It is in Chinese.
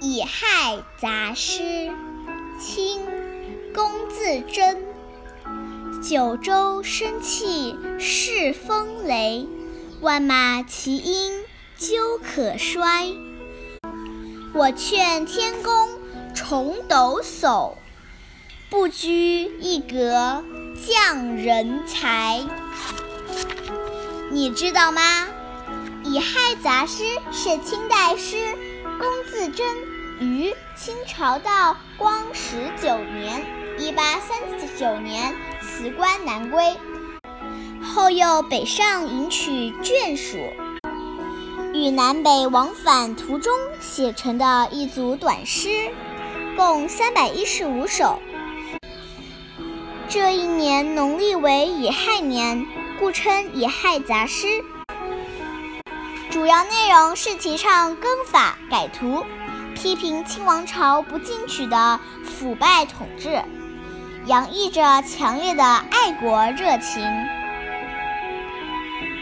乙亥杂诗，清·龚自珍。九州生气恃风雷，万马齐喑究可衰。我劝天公重抖擞，不拘一格降人才。你知道吗？《乙亥杂诗》是清代诗，龚贞于清朝道光十九年（一八三九年）辞官南归，后又北上迎取眷属，与南北往返途中写成的一组短诗，共三百一十五首。这一年农历为乙亥年，故称乙亥杂诗。主要内容是提倡更法改图，批评清王朝不进取的腐败统治，洋溢着强烈的爱国热情。